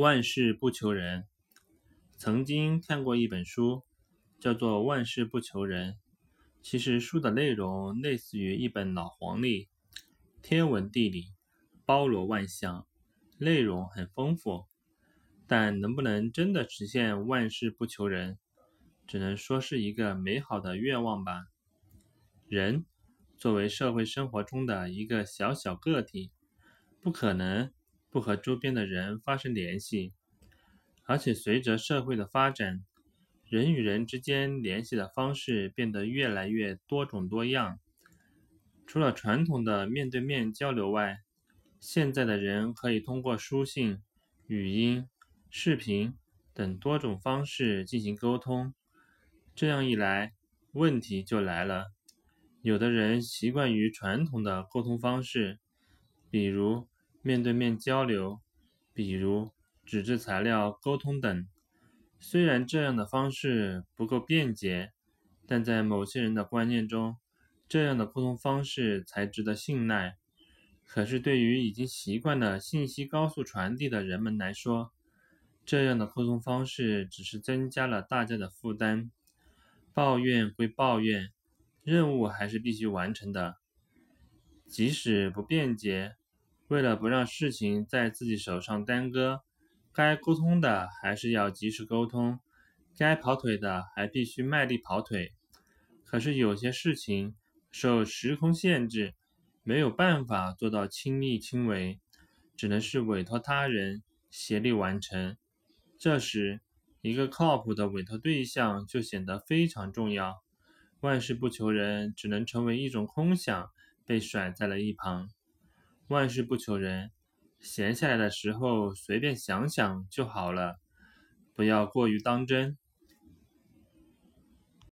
万事不求人。曾经看过一本书，叫做《万事不求人》。其实书的内容类似于一本老黄历，天文地理，包罗万象，内容很丰富。但能不能真的实现万事不求人，只能说是一个美好的愿望吧。人作为社会生活中的一个小小个体，不可能。不和周边的人发生联系，而且随着社会的发展，人与人之间联系的方式变得越来越多种多样。除了传统的面对面交流外，现在的人可以通过书信、语音、视频等多种方式进行沟通。这样一来，问题就来了：有的人习惯于传统的沟通方式，比如。面对面交流，比如纸质材料沟通等，虽然这样的方式不够便捷，但在某些人的观念中，这样的沟通方式才值得信赖。可是对于已经习惯了信息高速传递的人们来说，这样的沟通方式只是增加了大家的负担。抱怨归抱怨，任务还是必须完成的，即使不便捷。为了不让事情在自己手上耽搁，该沟通的还是要及时沟通，该跑腿的还必须卖力跑腿。可是有些事情受时空限制，没有办法做到亲力亲为，只能是委托他人协力完成。这时，一个靠谱的委托对象就显得非常重要。万事不求人，只能成为一种空想，被甩在了一旁。万事不求人，闲下来的时候随便想想就好了，不要过于当真。